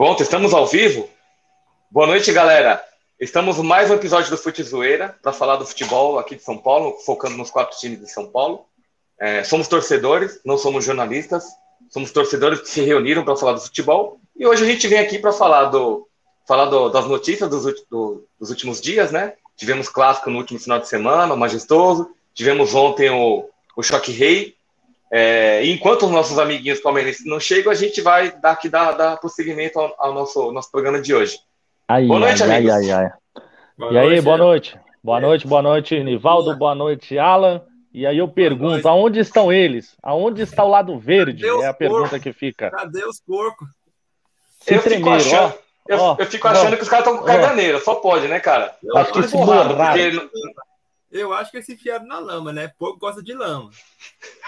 Pronto, estamos ao vivo? Boa noite, galera. Estamos mais um episódio do Fute Zoeira para falar do futebol aqui de São Paulo, focando nos quatro times de São Paulo. É, somos torcedores, não somos jornalistas, somos torcedores que se reuniram para falar do futebol. E hoje a gente vem aqui para falar, do, falar do, das notícias dos, do, dos últimos dias, né? Tivemos clássico no último final de semana, o majestoso. Tivemos ontem o, o Choque Rei, é, enquanto os nossos amiguinhos palmeirenses não chegam, a gente vai dar aqui dar, dar prosseguimento ao, ao nosso, nosso programa de hoje. Ai, boa noite, ai, amigos. Ai, ai, e aí, noite, boa noite. Boa noite, boa noite, Nivaldo, boa noite, Alan. E aí eu pergunto, aonde estão eles? Aonde está o lado verde? é a pergunta que fica. Cadê os porcos? Eu fico achando, eu, ó, eu fico achando ó, que os caras estão com caganeira, só pode, né, cara? Eu acho que se borrar. Eu acho que eles se enfiaram na lama, né? Pouco gosta de lama.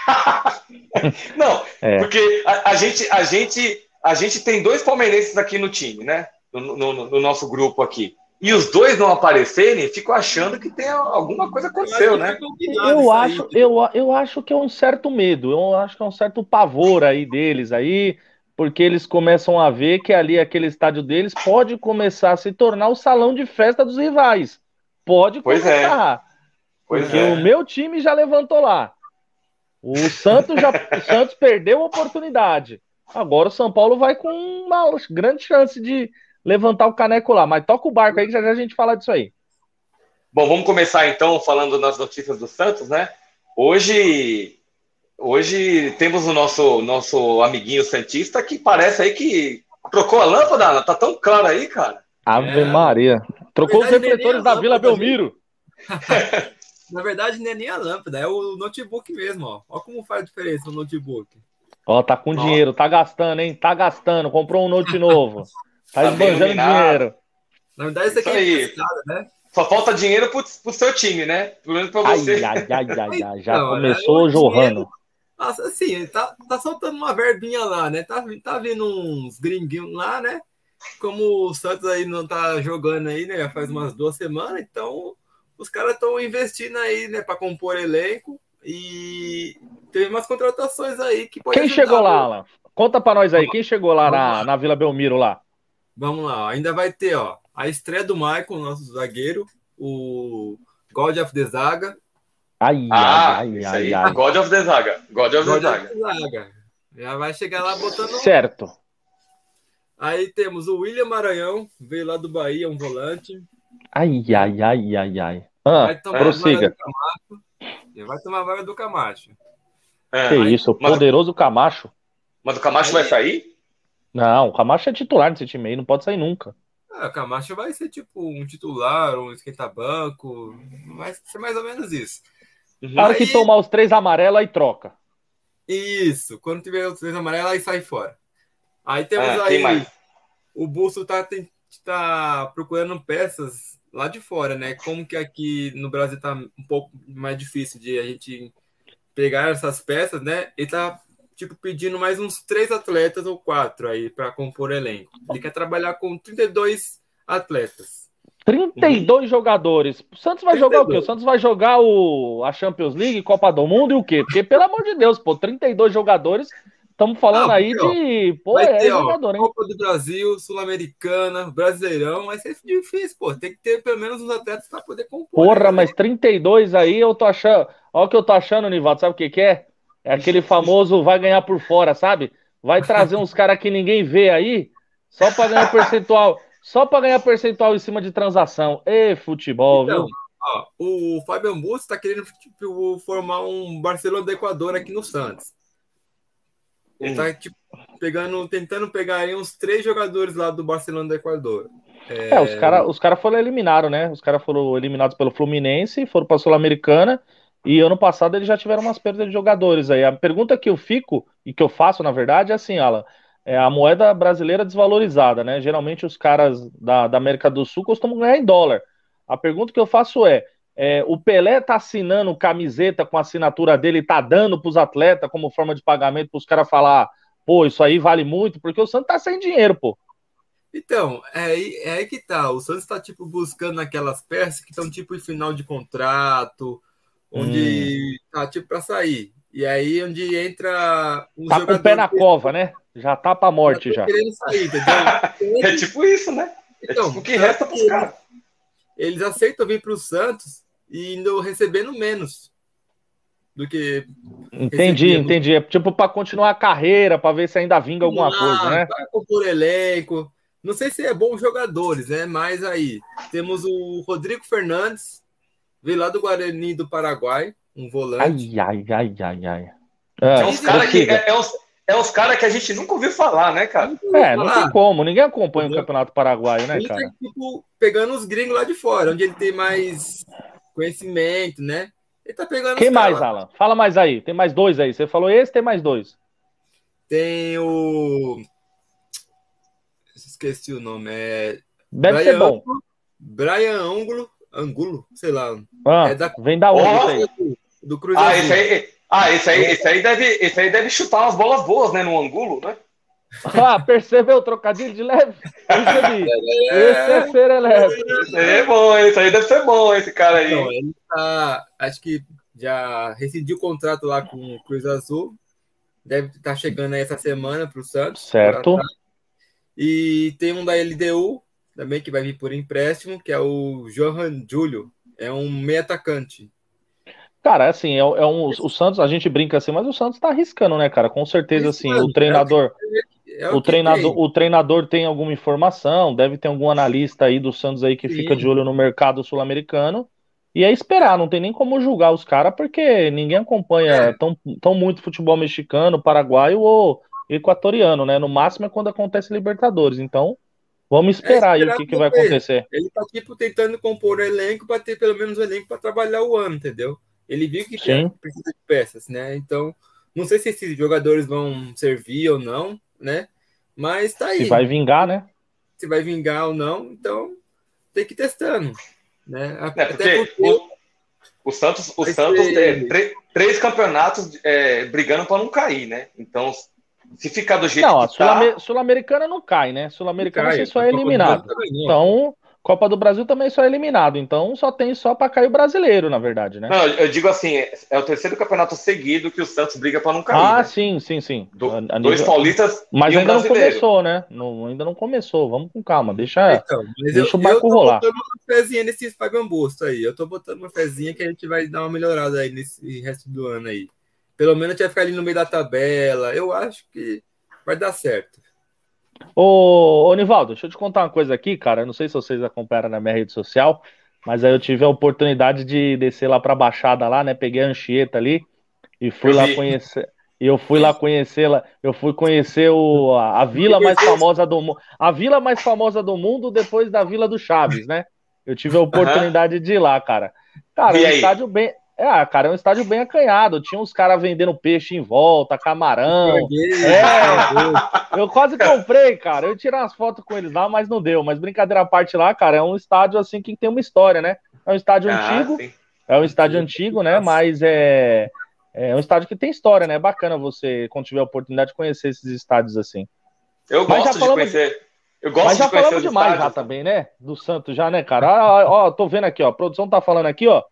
não, é. porque a, a, gente, a, gente, a gente tem dois palmeirenses aqui no time, né? No, no, no, nosso grupo aqui. E os dois não aparecerem, fico achando que tem alguma coisa aconteceu, né? Eu acho, eu, eu acho que é um certo medo, eu acho que é um certo pavor aí deles aí, porque eles começam a ver que ali aquele estádio deles pode começar a se tornar o salão de festa dos rivais. Pode pois começar. É. Pois porque é. o meu time já levantou lá. O Santos já o Santos perdeu a oportunidade. Agora o São Paulo vai com uma grande chance de levantar o caneco lá. Mas toca o barco aí que já, já a gente fala disso aí. Bom, vamos começar então falando das notícias do Santos, né? Hoje, hoje temos o nosso nosso amiguinho Santista que parece aí que trocou a lâmpada, tá tão claro aí, cara. Ave é. Maria. Trocou verdade, os refletores da Vila Belmiro. Na verdade, não é nem a lâmpada, é o notebook mesmo, ó. Olha como faz diferença o notebook. Ó, tá com ó. dinheiro, tá gastando, hein? Tá gastando, comprou um note novo. Tá, tá esbanjando dinheiro. Na verdade, isso aqui isso é pescada, né? Só falta dinheiro pro, pro seu time, né? Pelo menos pra você. Ai, ai, ai, ai, ai. Já então, começou é, jorrando. Nossa, assim, tá, tá soltando uma verbinha lá, né? Tá, tá vindo uns gringuinhos lá, né? Como o Santos aí não tá jogando aí, né? Já faz umas duas semanas, então os caras estão investindo aí, né, para compor elenco e teve umas contratações aí que Quem chegou lá, Alan? Conta para nós aí, quem chegou lá na, lá na, Vila Belmiro lá? Vamos lá, ainda vai ter, ó, a estreia do Michael, nosso zagueiro, o God of the Zaga. Ai, ah, ai, ai, ai, God of the Zaga. God of the Zaga. Zaga. Já vai chegar lá botando. Certo. Aí temos o William Maranhão, veio lá do Bahia, um volante. Ai, ai, ai, ai, ai. Ah, vai tomar prossiga. Ele vai tomar a vaga do Camacho. É, que aí, isso, o poderoso Camacho. Mas o Camacho aí, vai sair? Não, o Camacho é titular desse time aí, não pode sair nunca. É, o Camacho vai ser tipo um titular, um esquenta-banco, vai ser mais ou menos isso. Uhum. Que tomar os três amarelos, aí troca. Isso, quando tiver os três amarelos, aí sai fora. Aí temos é, aí. O Busto tá, tá procurando peças lá de fora, né? Como que aqui no Brasil tá um pouco mais difícil de a gente pegar essas peças, né? Ele tá tipo pedindo mais uns três atletas ou quatro aí para compor elenco. Ele quer trabalhar com 32 atletas. 32 uhum. jogadores. O Santos vai 32. jogar o quê? O Santos vai jogar o, a Champions League, Copa do Mundo e o quê? Porque, pelo amor de Deus, pô, 32 jogadores Estamos falando ah, aí de. Pô, é ter, jogador, ó, hein? Copa do Brasil, Sul-Americana, Brasileirão, vai ser difícil, pô. Tem que ter pelo menos uns atletas para poder compor. Porra, né? mas 32 aí eu tô achando. Olha o que eu tô achando, Nivaldo, sabe o que, que é? É aquele famoso vai ganhar por fora, sabe? Vai trazer uns caras que ninguém vê aí, só para ganhar percentual. Só para ganhar percentual em cima de transação. E futebol, então, viu? Ó, o Fabian Busto tá querendo tipo, formar um Barcelona do Equador aqui no Santos. Ele tá tipo, pegando, tentando pegar aí uns três jogadores lá do Barcelona do Equador. É, é os caras os cara foram eliminados, né? Os caras foram eliminados pelo Fluminense, foram para a Sul-Americana. E ano passado eles já tiveram umas perdas de jogadores aí. A pergunta que eu fico, e que eu faço, na verdade, é assim, Alan. É a moeda brasileira desvalorizada, né? Geralmente os caras da, da América do Sul costumam ganhar em dólar. A pergunta que eu faço é: é, o Pelé tá assinando camiseta com a assinatura dele, tá dando para os atletas como forma de pagamento para os caras falar, pô, isso aí vale muito, porque o Santos tá sem dinheiro, pô. Então, é, é aí que tá. O Santos tá, tipo, buscando aquelas peças que estão, tipo, em final de contrato, onde hum. tá, tipo, para sair. E aí onde entra um Tá com o pé na cova, né? Já tá pra morte já. Sair, é tipo isso, né? É então, tipo o que resta pros caras. Eles aceitam vir pro Santos e indo recebendo menos do que. Entendi, recebendo. entendi. É tipo para continuar a carreira, para ver se ainda vinga alguma ah, coisa, né? Para compor elenco. Não sei se é bons jogadores, né? Mas aí temos o Rodrigo Fernandes, veio lá do Guarani do Paraguai, um volante. Ai, ai, ai, ai, ai. É, é uns caras que, é, é, uns, é uns cara que a gente nunca ouviu falar, né, cara? É, não tem como. Ninguém acompanha o Campeonato Paraguaio, né, ele tá, cara? Tá, tipo, pegando os gringos lá de fora, onde ele tem mais conhecimento, né? Ele tá pegando Quem mais, cara. Alan? Fala mais aí. Tem mais dois aí. Você falou esse, tem mais dois. Tem o. Esqueci o nome. É. Deve Brian ser bom. Angulo, Brian Angulo, Angulo, sei lá. Ah, é da... Vem da onde? Oh, do Cruzeiro. Ah, esse aí, ah, esse aí, esse aí, deve, esse aí deve chutar umas bolas boas, né? No Angulo, né? Ah, percebeu o trocadilho de leve? Percebi. É, esse é ser aí é bom, esse aí deve ser bom, esse cara aí. Então, ele tá, acho que já rescindiu o contrato lá com o Cruz Azul. Deve estar tá chegando aí essa semana para o Santos. Certo. E tem um da LDU também que vai vir por empréstimo, que é o Johan Júlio. É um meio atacante. Cara, assim, é, é um, o Santos, a gente brinca assim, mas o Santos tá arriscando, né, cara? Com certeza, assim, o treinador. É o, o treinador, o treinador tem alguma informação, deve ter algum analista aí do Santos aí que Sim. fica de olho no mercado sul-americano. E é esperar, não tem nem como julgar os caras, porque ninguém acompanha é. tão, tão muito futebol mexicano, paraguaio ou equatoriano, né? No máximo é quando acontece Libertadores. Então, vamos esperar, é esperar aí o que, que vai acontecer. Ele tá tipo tentando compor o elenco para ter pelo menos o elenco para trabalhar o ano, entendeu? Ele viu que precisa de peças, né? Então, não sei se esses jogadores vão servir ou não, né? Mas tá aí. Se vai vingar, né? Se vai vingar ou não, então tem que ir testando. Né? É, Até porque, porque... O, o, Santos, o Santos tem três campeonatos é, brigando para não cair, né? Então, se ficar do jeito não, que tá... Sul-Americana não cai, né? Sul-Americana você só é eliminado. Então, Copa do Brasil também só é eliminado, então só tem só para cair o brasileiro, na verdade, né? Não, eu digo assim, é o terceiro campeonato seguido que o Santos briga para não cair. Ah, né? sim, sim, sim. Do, a, a dois nível... paulistas Mas ainda não começou, né? Não, ainda não começou. Vamos com calma, deixa, então, deixa eu, o barco eu rolar. Eu tô botando uma fezinha nesse Busto aí. Eu tô botando uma fezinha que a gente vai dar uma melhorada aí nesse resto do ano aí. Pelo menos a gente vai ficar ali no meio da tabela. Eu acho que vai dar certo. Ô, ô, Nivaldo, deixa eu te contar uma coisa aqui, cara. não sei se vocês acompanharam na minha rede social, mas aí eu tive a oportunidade de descer lá pra Baixada lá, né? Peguei a Anchieta ali e fui eu lá vi. conhecer. E eu fui lá conhecê-la, eu fui conhecer o, a, a, vila mais famosa do mundo, a vila mais famosa do mundo depois da Vila do Chaves, né? Eu tive a oportunidade uhum. de ir lá, cara. Cara, é um estádio bem, é, cara, é um estádio bem acanhado. Tinha uns caras vendendo peixe em volta, camarão. É, eu quase comprei, cara. Eu tirei umas fotos com eles lá, mas não deu. Mas brincadeira à parte lá, cara, é um estádio assim que tem uma história, né? É um estádio ah, antigo. Sim. É um estádio sim. antigo, né? Mas é, é um estádio que tem história, né? É bacana você, quando tiver a oportunidade, de conhecer esses estádios assim. Eu mas gosto de conhecer. Eu gosto mas já de falamos demais estádios. já também, né? Do Santos já, né, cara? Ó, ó, tô vendo aqui, ó. A produção tá falando aqui, ó.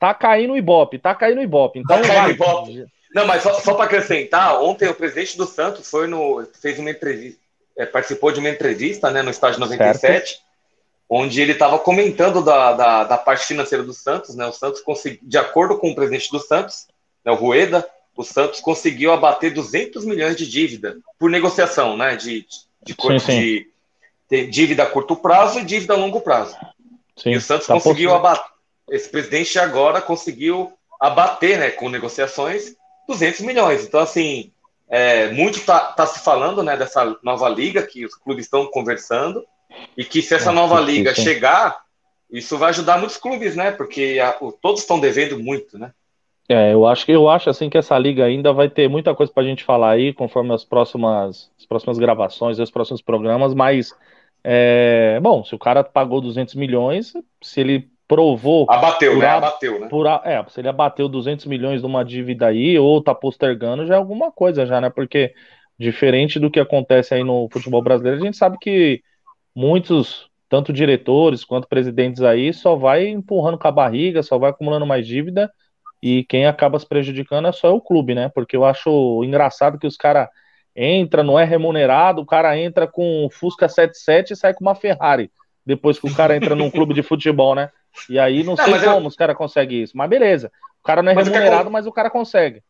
Tá caindo o Ibope, tá caindo o Ibope. Então, tá caindo Ibope. Não, mas só, só para acrescentar, ontem o presidente do Santos foi no, fez uma entrevista, é, participou de uma entrevista né, no estádio 97, certo. onde ele estava comentando da, da, da, parte financeira do Santos. Né, o Santos conseguiu, de acordo com o presidente do Santos, né, o Rueda, o Santos conseguiu abater 200 milhões de dívida por negociação, né, de, de, de, sim, sim. de, dívida a curto prazo e dívida a longo prazo. Sim, e o Santos tá conseguiu abater esse presidente agora conseguiu abater, né, com negociações, 200 milhões. Então, assim, é, muito está tá se falando né, dessa nova liga que os clubes estão conversando e que se essa nova liga chegar, isso vai ajudar muitos clubes, né? Porque a, o, todos estão devendo muito, né? É, eu acho que eu acho assim que essa liga ainda vai ter muita coisa para a gente falar aí, conforme as próximas, as próximas gravações, os próximos programas. Mas é, bom, se o cara pagou 200 milhões, se ele provou. Abateu, né? Abateu, né? Por, é, se ele abateu 200 milhões de uma dívida aí, ou tá postergando, já é alguma coisa, já, né? Porque, diferente do que acontece aí no futebol brasileiro, a gente sabe que muitos, tanto diretores quanto presidentes aí, só vai empurrando com a barriga, só vai acumulando mais dívida E quem acaba se prejudicando é só o clube, né? Porque eu acho engraçado que os caras entra, não é remunerado, o cara entra com um Fusca 77 e sai com uma Ferrari. Depois que o cara entra num clube de futebol, né? E aí não, não sei como eu... os caras conseguem isso. Mas beleza. O cara não é mas remunerado, mas o cara consegue.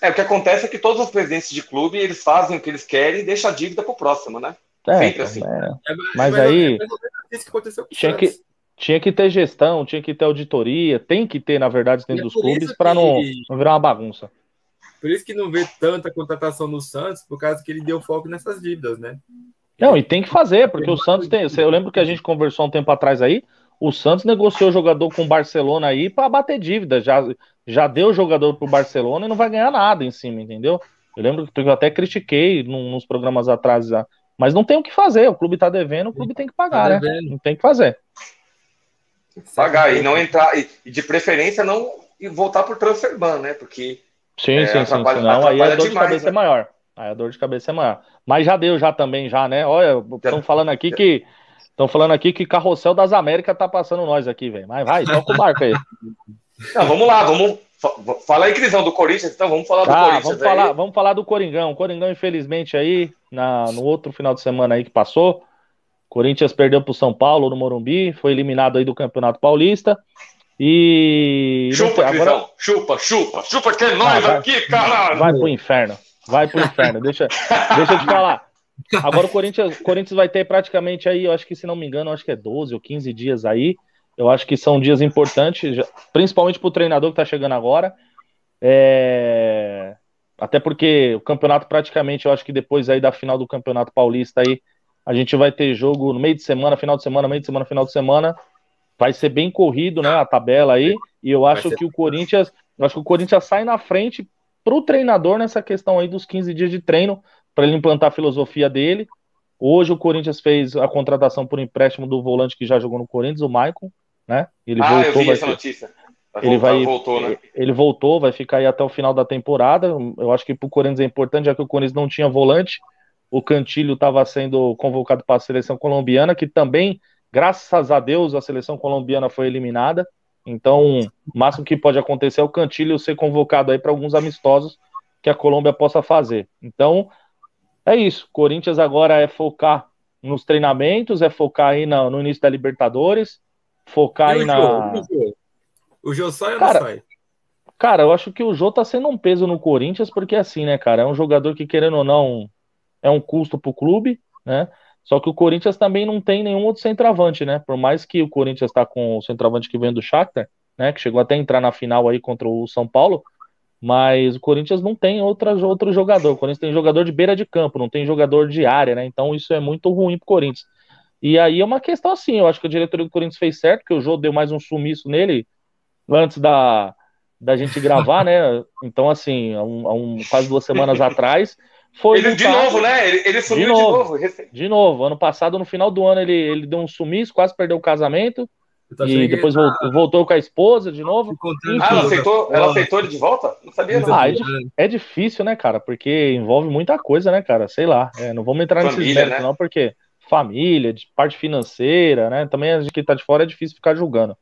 É, o que acontece é que todos os presidentes de clube, eles fazem o que eles querem e deixam a dívida pro próximo, né? É, Sempre assim. É. Mas aí. tinha que, tinha que ter gestão, tinha que ter auditoria, tem que ter, na verdade, dentro é dos clubes, para não, não virar uma bagunça. Por isso que não vê tanta contratação no Santos, por causa que ele deu foco nessas dívidas, né? Não, e tem que fazer, porque o Santos tem. Eu lembro que a gente conversou um tempo atrás aí. O Santos negociou jogador com o Barcelona aí para bater dívida. Já, já deu jogador pro Barcelona e não vai ganhar nada em cima, entendeu? Eu lembro que eu até critiquei nos programas atrás já. Mas não tem o que fazer. O clube tá devendo, o clube tem que pagar, tá né? Não tem que fazer. Pagar e não entrar. E de preferência não voltar pro transfer ban, né? Porque. Sim, é, sim, sim. Senão aí a dor demais, de cabeça né? é maior. Aí a dor de cabeça é maior. Mas já deu já também, já, né? Olha, estão falando aqui que. Estão falando aqui que Carrossel das Américas tá passando nós aqui, velho. Mas vai, toca o barco aí. Não, vamos lá, vamos. Fala aí, Crisão, do Corinthians, então vamos falar do ah, Corinthians. Vamos falar, vamos falar do Coringão. O Coringão, infelizmente, aí, na, no outro final de semana aí que passou, Corinthians perdeu para o São Paulo no Morumbi, foi eliminado aí do Campeonato Paulista. E. Chupa, Crisão, chupa, chupa, chupa que é nós ah, aqui, caralho! Vai pro inferno. Vai pro inferno, deixa, deixa eu te falar. Agora o Corinthians, Corinthians vai ter praticamente aí, eu acho que se não me engano, acho que é 12 ou 15 dias aí. Eu acho que são dias importantes, principalmente para o treinador que está chegando agora. É... Até porque o campeonato praticamente, eu acho que depois aí da final do Campeonato Paulista aí, a gente vai ter jogo no meio de semana, final de semana, meio de semana, final de semana. Vai ser bem corrido, né, a tabela aí. E eu acho que o Corinthians, eu acho que o Corinthians sai na frente para o treinador nessa questão aí dos 15 dias de treino, para ele implantar a filosofia dele. Hoje o Corinthians fez a contratação por empréstimo do volante que já jogou no Corinthians, o Maicon, né? Ele ah, voltou, eu vi essa notícia. ele vai, voltou, né? Ele voltou, vai ficar aí até o final da temporada. Eu acho que para o Corinthians é importante, já que o Corinthians não tinha volante. O Cantilho estava sendo convocado para a seleção colombiana, que também, graças a Deus, a seleção colombiana foi eliminada. Então, o máximo que pode acontecer é o Cantilho ser convocado aí para alguns amistosos que a Colômbia possa fazer. Então, é isso. Corinthians agora é focar nos treinamentos, é focar aí no, no início da Libertadores, focar aí na. O Jô sai ou não sai? Cara, eu acho que o Jô tá sendo um peso no Corinthians, porque assim, né, cara, é um jogador que, querendo ou não, é um custo pro clube, né? Só que o Corinthians também não tem nenhum outro centroavante, né? Por mais que o Corinthians está com o centroavante que vem do Shakhtar, né? Que chegou até a entrar na final aí contra o São Paulo, mas o Corinthians não tem outra, outro jogador. O Corinthians tem jogador de beira de campo, não tem jogador de área, né? Então isso é muito ruim pro Corinthians. E aí é uma questão assim, eu acho que a diretoria do Corinthians fez certo, que o Jô deu mais um sumiço nele antes da, da gente gravar, né? Então, assim, há um, há um, quase duas semanas atrás, foi ele, de novo, né? Ele, ele sumiu de novo. de novo. De novo. Ano passado, no final do ano, ele, ele deu um sumiço, quase perdeu o casamento. E depois voltou, voltou, com a esposa de novo. Ah, ela aceitou, ela aceitou ele de volta? Não sabia, não. Ah, é, é, difícil, né, cara? Porque envolve muita coisa, né, cara? Sei lá. É, não vamos entrar família, nesses méritos, né? não, porque família, de parte financeira, né? Também a gente que tá de fora é difícil ficar julgando.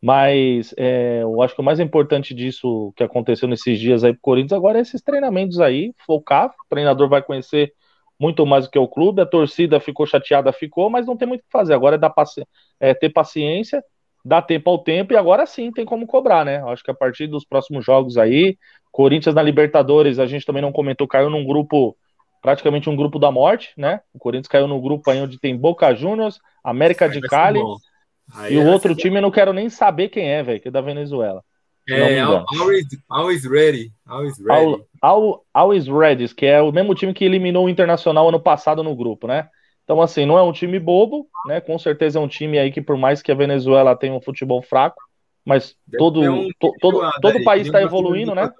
Mas é, eu acho que o mais importante disso que aconteceu nesses dias aí pro Corinthians agora é esses treinamentos aí, focar, o treinador vai conhecer muito mais do que o clube, a torcida ficou chateada, ficou, mas não tem muito o que fazer. Agora é, dar paci é ter paciência, dar tempo ao tempo e agora sim tem como cobrar, né? Acho que a partir dos próximos jogos aí, Corinthians na Libertadores, a gente também não comentou, caiu num grupo, praticamente um grupo da morte, né? O Corinthians caiu no grupo aí onde tem Boca Juniors, América de Cali. E o outro time eu não quero nem saber quem é, velho, que é da Venezuela. É, always, always ready. Always ready. All, always ready, que é o mesmo time que eliminou o Internacional ano passado no grupo, né? Então, assim, não é um time bobo, né? Com certeza é um time aí que, por mais que a Venezuela tenha um futebol fraco, mas todo, um to, todo, todo o país está evoluindo, né?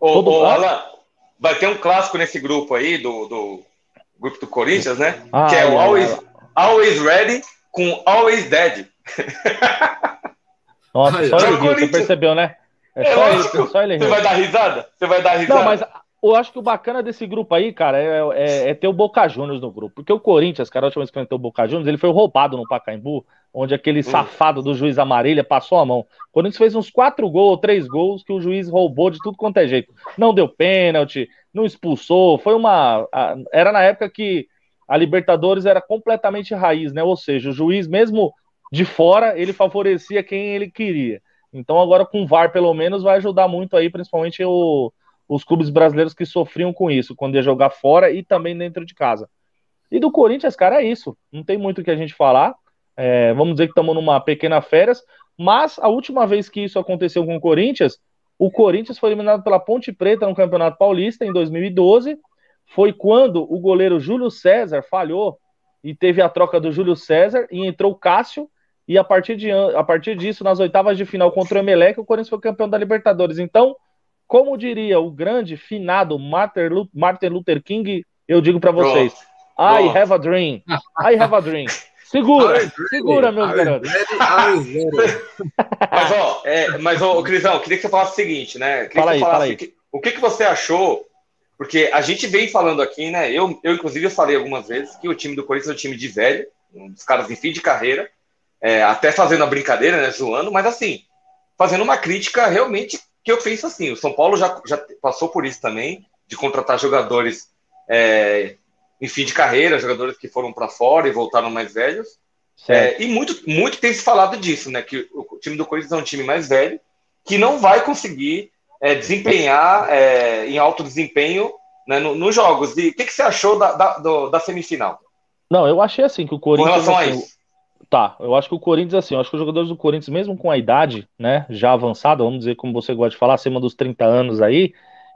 Ô, todo... ô, Alan, vai ter um clássico nesse grupo aí, do, do grupo do Corinthians, né? Ah, que é, é o Always, Always Ready com Always Dead. Nossa, só ele você percebeu, né? É, só, ele, só ele Você vai dar risada? Você vai dar risada? Não, mas eu acho que o bacana desse grupo aí, cara, é, é, é ter o Boca Juniors no grupo. Porque o Corinthians, cara, a última vez que enfrentou o Boca Juniors, ele foi roubado no Pacaembu, onde aquele hum. safado do juiz Amarilha passou a mão. O Corinthians fez uns quatro gols, três gols, que o juiz roubou de tudo quanto é jeito. Não deu pênalti, não expulsou. Foi uma. Era na época que a Libertadores era completamente raiz, né? Ou seja, o juiz, mesmo de fora, ele favorecia quem ele queria. Então, agora com o VAR, pelo menos, vai ajudar muito aí, principalmente o os clubes brasileiros que sofriam com isso, quando ia jogar fora e também dentro de casa. E do Corinthians, cara, é isso. Não tem muito o que a gente falar. É, vamos dizer que estamos numa pequena férias, mas a última vez que isso aconteceu com o Corinthians, o Corinthians foi eliminado pela Ponte Preta no Campeonato Paulista em 2012. Foi quando o goleiro Júlio César falhou e teve a troca do Júlio César e entrou Cássio. E a partir, de, a partir disso, nas oitavas de final contra o Emelec, o Corinthians foi campeão da Libertadores. Então, como diria o grande finado Martin Luther King, eu digo para vocês: I have a dream. I have a dream. Segura, segura, meus garotos. mas, ó, é, mas, ó, Crisão, queria que você falasse o seguinte, né? Queria fala aí, fala aí. Que, o que, que você achou? Porque a gente vem falando aqui, né? Eu, eu, inclusive, eu falei algumas vezes que o time do Corinthians é um time de velho, um dos caras em fim de carreira, é, até fazendo a brincadeira, né? Zoando, mas assim, fazendo uma crítica realmente que eu penso assim, o São Paulo já, já passou por isso também, de contratar jogadores é, em fim de carreira, jogadores que foram para fora e voltaram mais velhos. É, e muito, muito tem se falado disso, né? Que o time do Corinthians é um time mais velho, que não vai conseguir é, desempenhar é, em alto desempenho né, nos no jogos. E o que, que, você achou da, da, do, da, semifinal? Não, eu achei assim que o Corinthians. Com relação assim, a isso. Tá, eu acho que o Corinthians, assim, eu acho que os jogadores do Corinthians, mesmo com a idade, né, já avançada, vamos dizer, como você gosta de falar, acima dos 30 anos aí,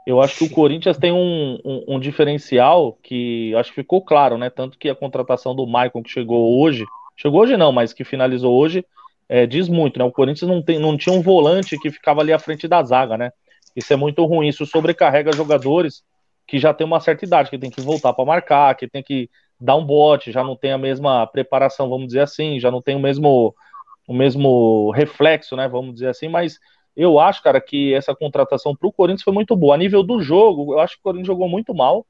eu acho que o Corinthians tem um, um, um diferencial que acho que ficou claro, né, tanto que a contratação do Maicon que chegou hoje, chegou hoje não, mas que finalizou hoje, é, diz muito, né, o Corinthians não, tem, não tinha um volante que ficava ali à frente da zaga, né, isso é muito ruim, isso sobrecarrega jogadores que já tem uma certa idade, que tem que voltar para marcar, que tem que dá um bote, já não tem a mesma preparação, vamos dizer assim, já não tem o mesmo, o mesmo reflexo, né? Vamos dizer assim, mas eu acho, cara, que essa contratação para o Corinthians foi muito boa. A nível do jogo, eu acho que o Corinthians jogou muito mal.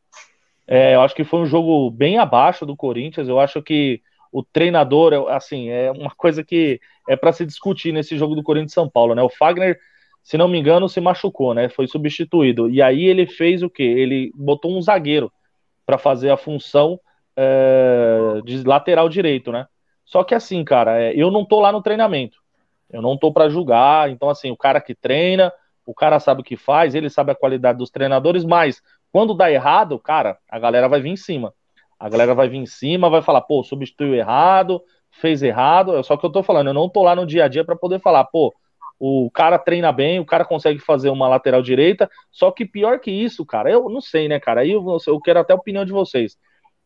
É, eu acho que foi um jogo bem abaixo do Corinthians. Eu acho que o treinador, assim, é uma coisa que é para se discutir nesse jogo do Corinthians São Paulo, né? O Fagner, se não me engano, se machucou, né? Foi substituído. E aí ele fez o quê? Ele botou um zagueiro para fazer a função é, de lateral direito, né? Só que assim, cara, é, eu não tô lá no treinamento. Eu não tô para julgar. Então, assim, o cara que treina, o cara sabe o que faz, ele sabe a qualidade dos treinadores, mas quando dá errado, cara, a galera vai vir em cima. A galera vai vir em cima, vai falar, pô, substituiu errado, fez errado. Só que eu tô falando, eu não tô lá no dia a dia para poder falar, pô, o cara treina bem, o cara consegue fazer uma lateral direita. Só que pior que isso, cara, eu não sei, né, cara? Aí eu, eu quero até a opinião de vocês.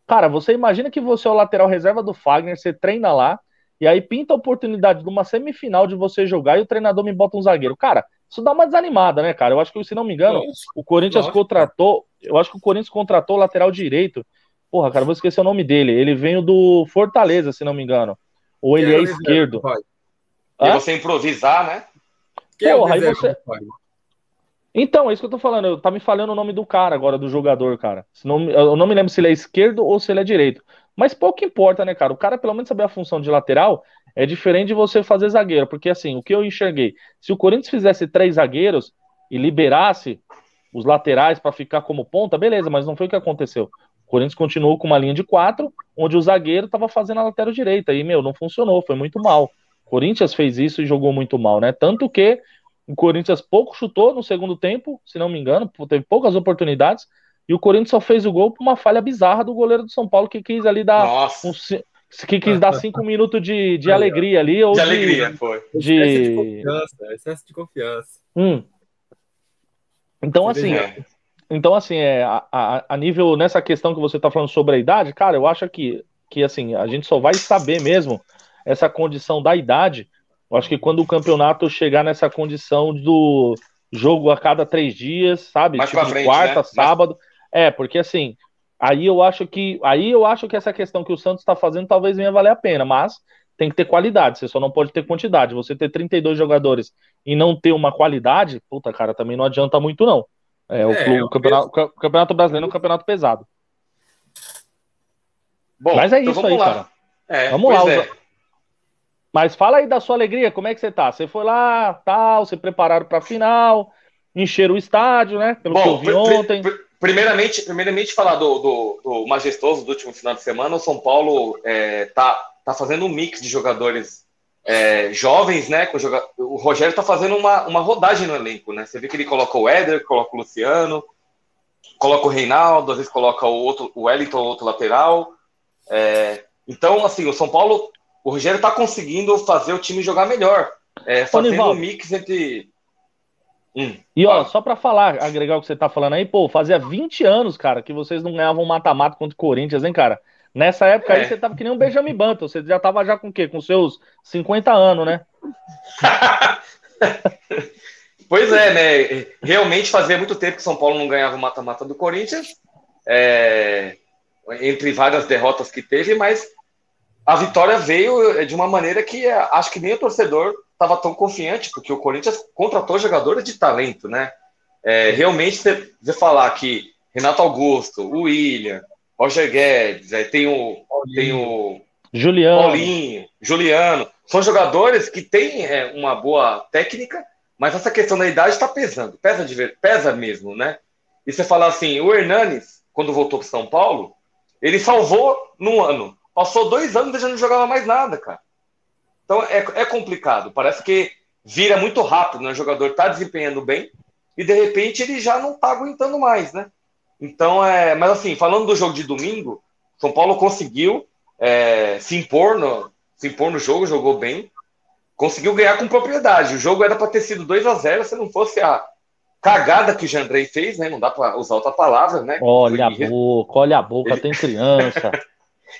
Cara, você imagina que você é o lateral reserva do Fagner, você treina lá, e aí pinta a oportunidade de uma semifinal de você jogar e o treinador me bota um zagueiro. Cara, isso dá uma desanimada, né, cara? Eu acho que, se não me engano, o Corinthians Nossa, contratou. Eu acho que o Corinthians contratou o lateral direito. Porra, cara, vou esquecer o nome dele. Ele veio do Fortaleza, se não me engano. Ou ele é, é esquerdo. E você improvisar, né? Porra, aí você. Então, é isso que eu tô falando. Tá me falando o nome do cara agora, do jogador, cara. Não, eu não me lembro se ele é esquerdo ou se ele é direito. Mas pouco importa, né, cara? O cara, pelo menos, saber a função de lateral é diferente de você fazer zagueiro. Porque, assim, o que eu enxerguei, se o Corinthians fizesse três zagueiros e liberasse os laterais para ficar como ponta, beleza, mas não foi o que aconteceu. O Corinthians continuou com uma linha de quatro, onde o zagueiro tava fazendo a lateral direita. E, meu, não funcionou, foi muito mal. O Corinthians fez isso e jogou muito mal, né? Tanto que o Corinthians pouco chutou no segundo tempo, se não me engano, teve poucas oportunidades. E o Corinthians só fez o gol por uma falha bizarra do goleiro do São Paulo que quis ali dar que quis dar cinco minutos de, de alegria ali. Ou de, de alegria, foi. De... Excesso de confiança. Excesso de confiança. Hum. Então, assim, então, assim, é, a, a, a, nível nessa questão que você está falando sobre a idade, cara, eu acho que, que assim, a gente só vai saber mesmo essa condição da idade eu acho que quando o campeonato chegar nessa condição do jogo a cada três dias, sabe? Mais tipo, frente, quarta, né? sábado. É, porque assim, aí eu acho que aí eu acho que essa questão que o Santos está fazendo talvez venha valer a pena, mas tem que ter qualidade, você só não pode ter quantidade. Você ter 32 jogadores e não ter uma qualidade, puta, cara, também não adianta muito, não. É, o, é, o campeonato, o campeonato brasileiro é um campeonato pesado. Bom, Mas é então isso aí, lá. cara. É, vamos lá. É. Mas fala aí da sua alegria, como é que você tá? Você foi lá, tal, se prepararam para a final, encheram o estádio, né? Pelo Bom, que eu vi ontem. Primeiramente, primeiramente falar do, do, do, majestoso do último final de semana, o São Paulo é, tá, tá fazendo um mix de jogadores é, jovens, né? Com joga... O Rogério tá fazendo uma, uma rodagem no elenco, né? Você vê que ele coloca o Éder, coloca o Luciano, coloca o Reinaldo, às vezes coloca o outro, o Wellington, outro lateral. É, então, assim, o São Paulo o Rogério está conseguindo fazer o time jogar melhor. É, fazendo um mix entre. Hum, e ó, só para falar, agregar o que você tá falando aí, pô, fazia 20 anos, cara, que vocês não ganhavam mata-mata contra o Corinthians, hein, cara? Nessa época é. aí você tava que nem um Benjamin Button, você já tava já com o quê? Com seus 50 anos, né? pois é, né? Realmente fazia muito tempo que São Paulo não ganhava o mata-mata do Corinthians, é... entre várias derrotas que teve, mas a vitória veio eh, de uma maneira que eh, acho que nem o torcedor estava tão confiante, porque o Corinthians contratou jogadores de talento, né? É, realmente, você falar que Renato Augusto, o William, Roger Guedes, aí tem o, tem o Juliano. Paulinho, Juliano, são jogadores que têm é, uma boa técnica, mas essa questão da idade está pesando, pesa, de, pesa mesmo, né? E você falar assim, o Hernanes, quando voltou para São Paulo, ele salvou num ano Passou dois anos e já não jogava mais nada, cara. Então é, é complicado. Parece que vira muito rápido, né? O jogador está desempenhando bem e de repente ele já não está aguentando mais, né? Então é. Mas assim, falando do jogo de domingo, São Paulo conseguiu é, se impor no, se impor no jogo, jogou bem, conseguiu ganhar com propriedade. O jogo era para ter sido 2 a 0 se não fosse a cagada que o Jandrei fez, né? Não dá para usar outra palavra, né? Olha Foi... a boca, olha a boca, ele... tem criança.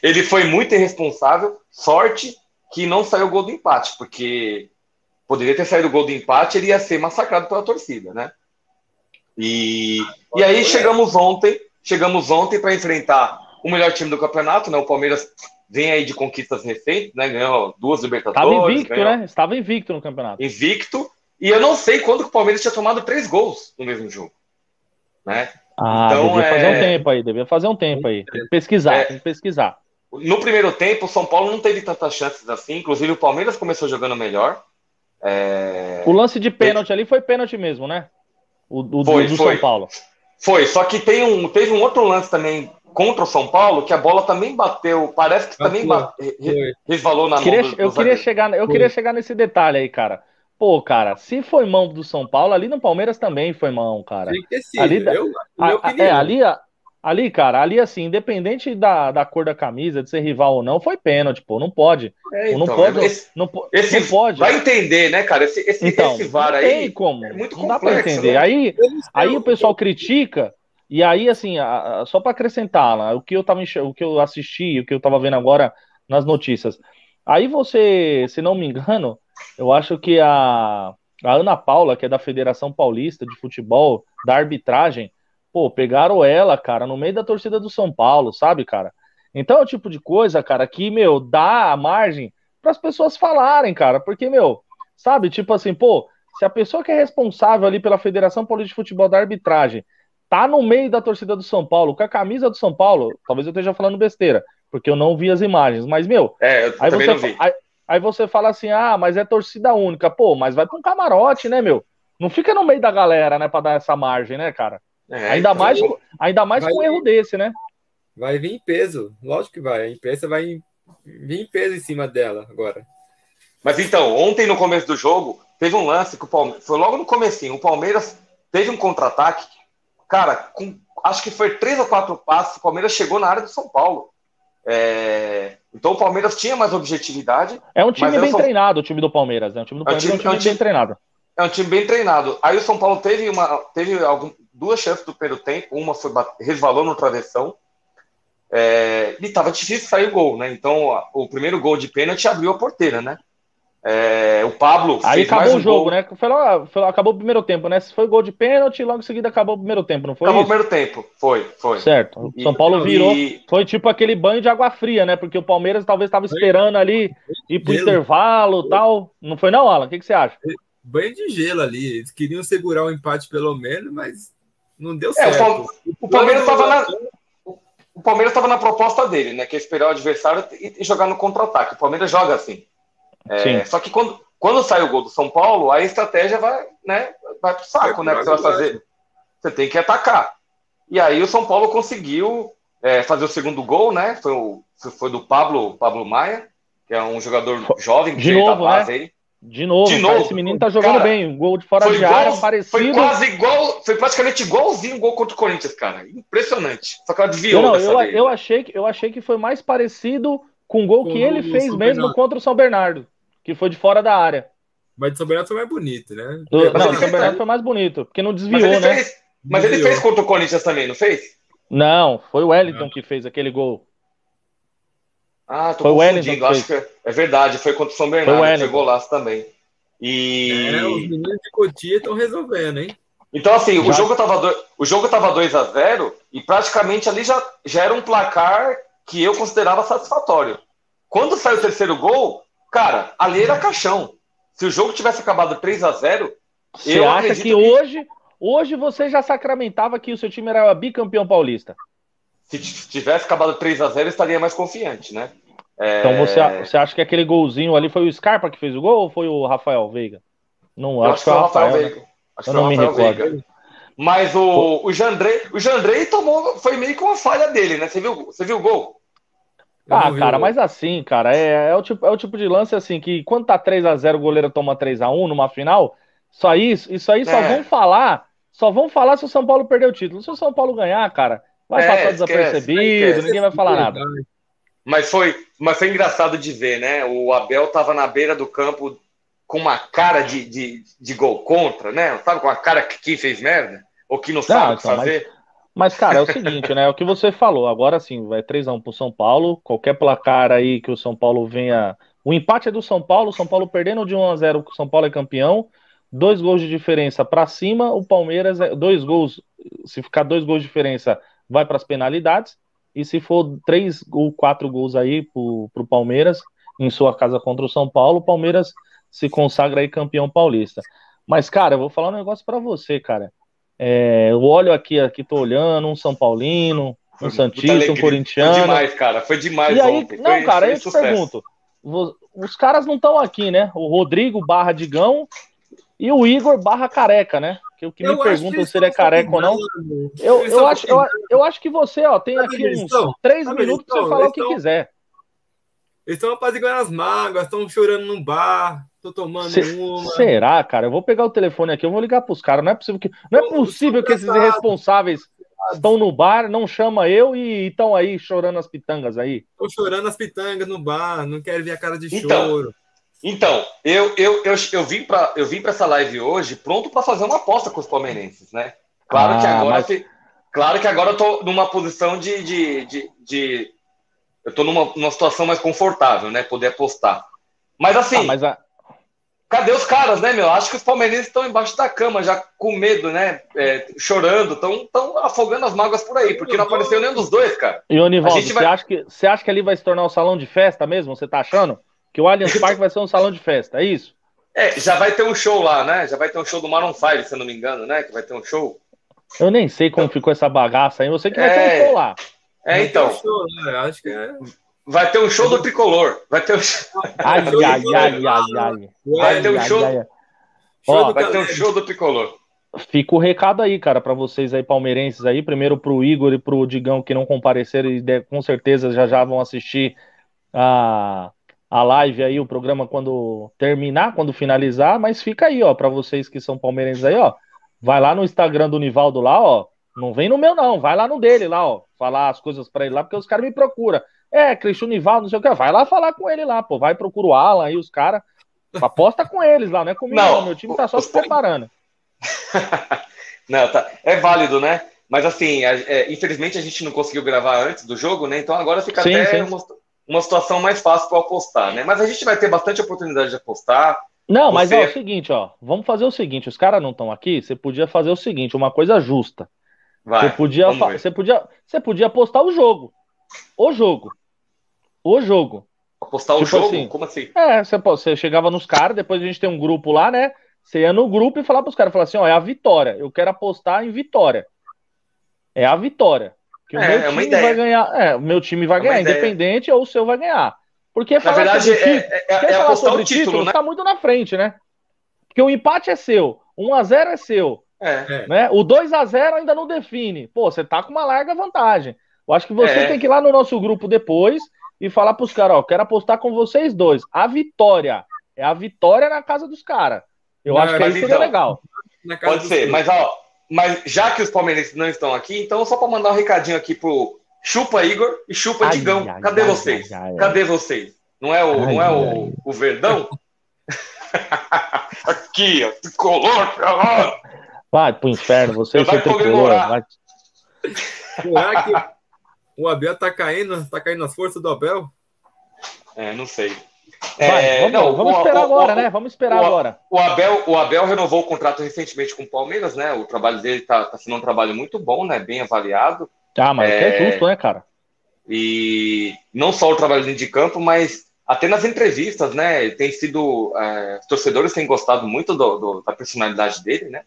Ele foi muito irresponsável. Sorte que não saiu o gol do empate, porque poderia ter saído o gol do empate, ele ia ser massacrado pela torcida, né? E, e aí chegamos ontem, chegamos ontem para enfrentar o melhor time do campeonato, né? O Palmeiras vem aí de conquistas recentes, né? Ganhou duas Libertadores. Estava invicto, ganhou... né? Estava invicto no campeonato. Invicto. E eu não sei quando que o Palmeiras tinha tomado três gols no mesmo jogo. Né? Ah, então, devia é... fazer um tempo aí, devia fazer um tempo aí. Tem que pesquisar, é... tem que pesquisar. No primeiro tempo, o São Paulo não teve tantas chances assim. Inclusive, o Palmeiras começou jogando melhor. É... O lance de pênalti ali foi pênalti mesmo, né? O, o foi, do, foi. São Paulo. Foi, só que tem um, teve um outro lance também contra o São Paulo que a bola também bateu. Parece que também bate, resvalou na queria, mão do, do eu queria chegar Eu foi. queria chegar nesse detalhe aí, cara. Pô, cara, se foi mão do São Paulo, ali no Palmeiras também foi mão, cara. Tem que ser, ali, eu, a, a, é, ali, Ali, cara, ali assim, independente da, da cor da camisa, de ser rival ou não, foi pênalti, pô. Não pode. É, então, não pode. Esse, não, esse não pode. Vai entender, né, cara? Esse, esse, então, esse VAR aí. Tem como. É muito não complexo, dá pra entender. Né? Aí, aí o pessoal critica. E aí, assim, a, a, só para acrescentar, lá, o que eu tava o que eu assisti, o que eu tava vendo agora nas notícias. Aí você, se não me engano, eu acho que a, a Ana Paula, que é da Federação Paulista de Futebol, da arbitragem, Pô, pegaram ela, cara, no meio da torcida do São Paulo, sabe, cara? Então é o tipo de coisa, cara, que, meu, dá a margem para as pessoas falarem, cara, porque, meu, sabe, tipo assim, pô, se a pessoa que é responsável ali pela Federação Política de Futebol da arbitragem tá no meio da torcida do São Paulo, com a camisa do São Paulo, talvez eu esteja falando besteira, porque eu não vi as imagens, mas, meu, é, aí, você, aí, aí, você fala assim, ah, mas é torcida única, pô, mas vai pra um camarote, né, meu? Não fica no meio da galera, né, pra dar essa margem, né, cara? É, ainda, então, mais, ainda mais com um erro desse, né? Vai vir em peso, lógico que vai. A imprensa vai vir em peso em cima dela agora. Mas então, ontem no começo do jogo, teve um lance que o Palmeiras. Foi logo no comecinho. O Palmeiras teve um contra-ataque. Cara, com, acho que foi três ou quatro passos, o Palmeiras chegou na área do São Paulo. É, então o Palmeiras tinha mais objetividade. É um time bem São... treinado, o time do Palmeiras. Né? O time do Palmeiras é um time, é um time bem treinado. É um time bem treinado. Aí o São Paulo teve, uma, teve algum, duas chances do primeiro tempo, uma foi resvalou no travessão. É, e estava difícil sair o gol, né? Então o primeiro gol de pênalti abriu a porteira, né? É, o Pablo. Aí acabou um o jogo, gol. né? Foi lá, foi lá, acabou o primeiro tempo, né? Foi gol de pênalti, logo em seguida acabou o primeiro tempo, não foi? Acabou isso? o primeiro tempo, foi, foi. Certo. O São Paulo virou. E... Foi tipo aquele banho de água fria, né? Porque o Palmeiras talvez estava esperando ali ir pro intervalo e tal. Não foi, não, Alan? O que, que você acha? banho de gelo ali. Eles queriam segurar o empate pelo menos, mas Não deu certo. É, o, o Palmeiras estava na. O Palmeiras estava na proposta dele, né? Que é esperar o adversário e, jogar no contra-ataque. O Palmeiras joga assim. É, só que quando, quando sai o gol do São Paulo, a estratégia vai, né, vai pro saco, né? Que você vai fazer. Você tem que atacar. E aí o São Paulo conseguiu é, fazer o segundo gol, né? Foi, o, foi do Pablo, Pablo Maia, que é um jogador jovem, de novo, da base né? aí. De novo, de novo. Cara, esse menino tá jogando cara, bem. Um gol de fora de igual, área, parecido. Foi quase igual, foi praticamente igualzinho o gol contra o Corinthians, cara. Impressionante. Só que ela desviou não, eu, eu, achei que, eu achei que foi mais parecido com o gol com que ele fez São mesmo Bernardo. contra o São Bernardo, que foi de fora da área. Mas o São Bernardo foi mais bonito, né? Do, não, o São Bernardo foi mais bonito, porque não desviou, mas né? Fez, mas desviou. ele fez contra o Corinthians também, não fez? Não, foi o Wellington que fez aquele gol. Ah, tô foi confundindo. Acho que é verdade, foi contra o São Bernardo, foi, foi golaço também. E... É, os meninos de Cotia estão resolvendo, hein? Então, assim, já... o jogo tava, do... o jogo tava 2 a 0 e praticamente ali já, já era um placar que eu considerava satisfatório. Quando saiu o terceiro gol, cara, ali era caixão. Se o jogo tivesse acabado 3 a 0 Você eu acha que, que hoje, hoje você já sacramentava que o seu time era bicampeão paulista? Se tivesse acabado 3 a 0 estaria mais confiante, né? É... Então você, você acha que aquele golzinho ali foi o Scarpa que fez o gol ou foi o Rafael Veiga? Não, acho, acho que foi o Rafael, Rafael Veiga. Né? Acho eu não me recordo. Veiga. Mas o, o Jandrei, o Jandrei tomou, foi meio que uma falha dele, né? Você viu, você viu o gol? Ah, cara, mas assim, cara, é, é, o tipo, é o tipo de lance assim que quando tá 3 a 0 o goleiro toma 3 a 1 numa final, só isso, isso aí só é. vão falar, só vão falar se o São Paulo perder o título. Se o São Paulo ganhar, cara, vai é, passar desapercebido, esquece, ninguém vai falar nada. Mas foi, mas foi engraçado de ver, né? O Abel tava na beira do campo com uma cara de, de, de gol contra, né? Sabe, com a cara que, que fez merda? Ou que não sabe o que então, fazer. Mas, mas, cara, é o seguinte, né? É o que você falou. Agora sim, vai 3x1 pro São Paulo. Qualquer placar aí que o São Paulo venha. O empate é do São Paulo, o São Paulo perdendo de 1x0, o São Paulo é campeão. Dois gols de diferença para cima, o Palmeiras, é, dois gols, se ficar dois gols de diferença, vai para as penalidades. E se for três ou quatro gols aí pro, pro Palmeiras, em sua casa contra o São Paulo, o Palmeiras se consagra aí campeão paulista. Mas, cara, eu vou falar um negócio para você, cara. É, eu olho aqui, aqui tô olhando, um São Paulino, um Santista, um corintiano. Foi demais, cara. Foi demais e aí, ontem. Não, foi, cara, foi eu te pergunto. Os caras não estão aqui, né? O Rodrigo barra Digão e o Igor barra Careca, né? que o que eu me perguntam se ele é careca ou não. Eu, eu, acho, eu, eu, acho que você, ó, tem aqui uns três minutos para você falar o que quiser. Eles estão apaziguando as mágoas, estão chorando no bar, tô tomando Se, uma. Será, cara? Eu vou pegar o telefone aqui, eu vou ligar pros caras. Não é possível que, não é possível que esses irresponsáveis estão no bar, não chama eu e estão aí chorando as pitangas aí. Estão chorando as pitangas no bar, não querem ver a cara de então, choro. Então, eu, eu, eu, eu vim para eu vim para essa live hoje pronto para fazer uma aposta com os palmeirenses, né? Claro ah, que agora mas... claro que agora eu tô numa posição de, de, de, de eu tô numa, numa situação mais confortável, né? Poder apostar. Mas assim, ah, mas a... cadê os caras, né, meu? Acho que os palmeirenses estão embaixo da cama, já com medo, né? É, chorando, estão afogando as mágoas por aí, porque não apareceu nenhum dos dois, cara. E, Onivaldo, você, vai... acha que, você acha que ali vai se tornar um salão de festa mesmo? Você tá achando? Que o Allianz Parque vai ser um salão de festa, é isso? É, já vai ter um show lá, né? Já vai ter um show do Maroon 5, se eu não me engano, né? Que vai ter um show. Eu nem sei como ficou essa bagaça aí. Eu sei que vai é... ter um é. show lá. É, então. Um show, né? Acho que é... Vai ter um show do tricolor. Vai ter um show. Ai, ai, ai, ai, ai. Vai ter um show. Ó, vai ter um show do tricolor. Fica o recado aí, cara, para vocês aí, palmeirenses aí. Primeiro pro Igor e pro Digão que não compareceram e com certeza já já vão assistir a a live aí, o programa quando terminar, quando finalizar, mas fica aí, ó, para vocês que são palmeirenses aí, ó. Vai lá no Instagram do Nivaldo lá, ó. Não vem no meu não, vai lá no dele lá, ó. Falar as coisas para ele lá, porque os caras me procuram. É, Cristiano Nivaldo, não sei o que. Vai lá falar com ele lá, pô. Vai procura o Alan aí, os caras. Aposta com eles lá, não é comigo, não. não. Meu time tá só se preparando. não, tá. É válido, né? Mas assim, é, infelizmente a gente não conseguiu gravar antes do jogo, né? Então agora fica sim, até sim uma situação mais fácil para apostar, né? Mas a gente vai ter bastante oportunidade de apostar. Não, você... mas é o seguinte, ó, vamos fazer o seguinte, os caras não estão aqui, você podia fazer o seguinte, uma coisa justa. Vai, você podia, você podia, você podia apostar o jogo. O jogo. O jogo. Apostar tipo o jogo? Assim, Como assim? É, você, você chegava nos caras, depois a gente tem um grupo lá, né? Você ia no grupo e falava pros caras, falar assim, ó, é a vitória. Eu quero apostar em vitória. é a vitória. Que o é, meu é time vai ganhar. É, o meu time vai é ganhar, independente ou o seu vai ganhar. Porque Na verdade, é, é, é, é apostar o título, título né? tá muito na frente, né? Porque o empate é seu, 1x0 é seu. É. Né? O 2 a 0 ainda não define. Pô, você tá com uma larga vantagem. Eu acho que você é. tem que ir lá no nosso grupo depois e falar pros caras, ó, quero apostar com vocês dois. A vitória. É a vitória na casa dos caras. Eu não, acho que aí seria então, legal. Pode ser, mas ó, mas já que os palmeirenses não estão aqui, então só para mandar um recadinho aqui pro Chupa Igor e Chupa ai, Digão. Ai, Cadê ai, vocês? Cadê vocês? Não é o, não é o, o Verdão? aqui, ó, tricolor, lá. Vai pro inferno, você é tricolor. Vai... Será que o Abel tá caindo, tá caindo nas forças do Abel? É, não sei. Vai, é, vamos, não, vamos o, esperar o, agora, o, né? Vamos esperar agora. O Abel, o Abel renovou o contrato recentemente com o Palmeiras, né? O trabalho dele tá, tá sendo um trabalho muito bom, né? Bem avaliado. Ah, mas é, é justo, né, cara? E não só o trabalho dentro de campo, mas até nas entrevistas, né? Tem sido. É, os torcedores têm gostado muito do, do, da personalidade dele, né?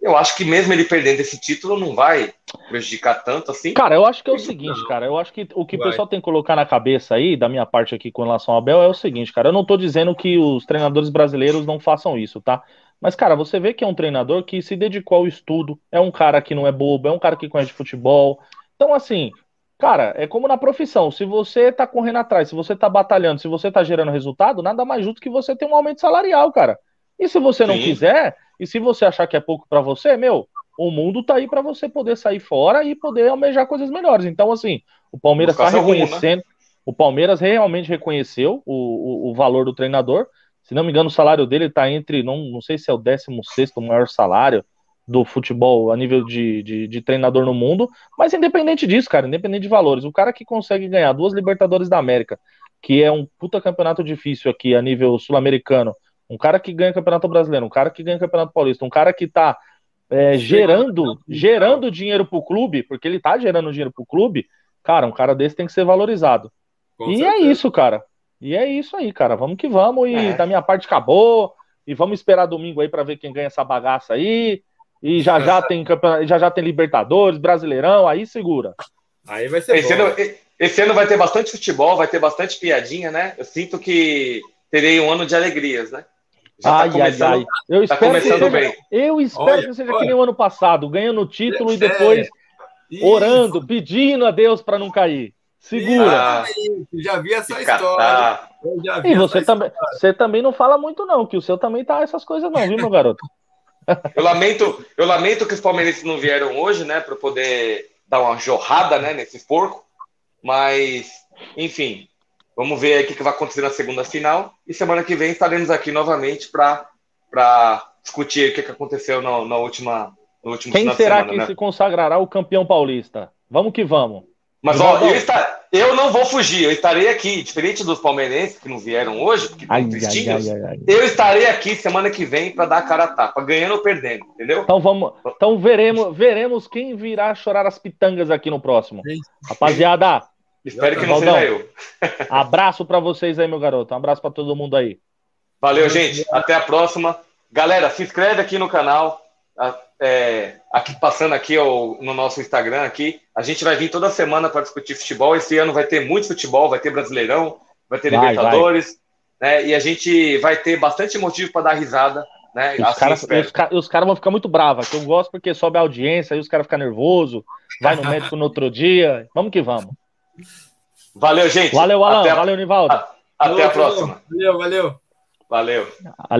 Eu acho que mesmo ele perdendo esse título não vai prejudicar tanto assim. Cara, eu acho que é o seguinte, cara. Eu acho que o que vai. o pessoal tem que colocar na cabeça aí, da minha parte aqui com relação ao Abel, é o seguinte, cara. Eu não tô dizendo que os treinadores brasileiros não façam isso, tá? Mas, cara, você vê que é um treinador que se dedicou ao estudo, é um cara que não é bobo, é um cara que conhece futebol. Então, assim, cara, é como na profissão. Se você tá correndo atrás, se você tá batalhando, se você tá gerando resultado, nada mais justo que você ter um aumento salarial, cara. E se você não Sim. quiser, e se você achar que é pouco para você, meu, o mundo tá aí para você poder sair fora e poder almejar coisas melhores. Então, assim, o Palmeiras está reconhecendo, rumo, né? o Palmeiras realmente reconheceu o, o, o, valor do treinador. Se não me engano, o salário dele está entre, não, não sei se é o 16 maior salário do futebol a nível de, de, de, treinador no mundo, mas independente disso, cara, independente de valores, o cara que consegue ganhar duas Libertadores da América, que é um puta campeonato difícil aqui a nível sul-americano, um cara que ganha campeonato brasileiro, um cara que ganha campeonato paulista, um cara que tá é, gerando, gerando dinheiro pro clube, porque ele tá gerando dinheiro pro clube, cara, um cara desse tem que ser valorizado. Com e é certeza. é isso, cara. E é isso aí, cara. Vamos que vamos. E é. da minha parte acabou. E vamos esperar domingo aí para ver quem ganha essa bagaça aí. E já já tem já já tem Libertadores, Brasileirão, aí segura. Aí vai ser esse ano, esse ano vai ter bastante futebol, vai ter bastante piadinha, né? Eu sinto que terei um ano de alegrias, né? Já ai, tá ai, ai. Eu tá espero, que seja, bem. Eu espero olha, que seja olha. que nem o ano passado, ganhando o título é, e depois é, orando, pedindo a Deus para não cair. Segura. Ah, já vi essa história. Vi e você também, você também não fala muito não, que o seu também tá essas coisas não, viu, meu garoto? Eu lamento, eu lamento que os palmeirenses não vieram hoje, né, para poder dar uma jorrada, né, nesses porcos. Mas, enfim, Vamos ver aí o que, vai acontecer na segunda final. E semana que vem estaremos aqui novamente para discutir o que, que aconteceu na, na última, no último Quem será semana, que né? se consagrará o campeão paulista? Vamos que vamos. Mas ó, eu, está, eu não vou fugir, eu estarei aqui, diferente dos palmeirenses que não vieram hoje, porque estão tristinhos, ai, ai, ai, eu estarei aqui semana que vem para dar a cara a tapa, ganhando ou perdendo, entendeu? Então vamos, então veremos, veremos quem virá chorar as pitangas aqui no próximo. Rapaziada, Espero que não seja eu. abraço para vocês aí, meu garoto. Um abraço para todo mundo aí. Valeu, gente. Até a próxima. Galera, se inscreve aqui no canal. É, aqui passando aqui no nosso Instagram aqui. A gente vai vir toda semana para discutir futebol. Esse ano vai ter muito futebol, vai ter Brasileirão, vai ter vai, Libertadores, vai. Né? E a gente vai ter bastante motivo para dar risada. Né? Os assim caras os, cara vão ficar muito bravos, que eu gosto porque sobe a audiência, aí os caras ficam nervosos, vai no médico no outro dia. Vamos que vamos. Valeu, gente. Valeu, Alan. A... Valeu, Nivaldo. Até a próxima. Valeu, valeu. Valeu.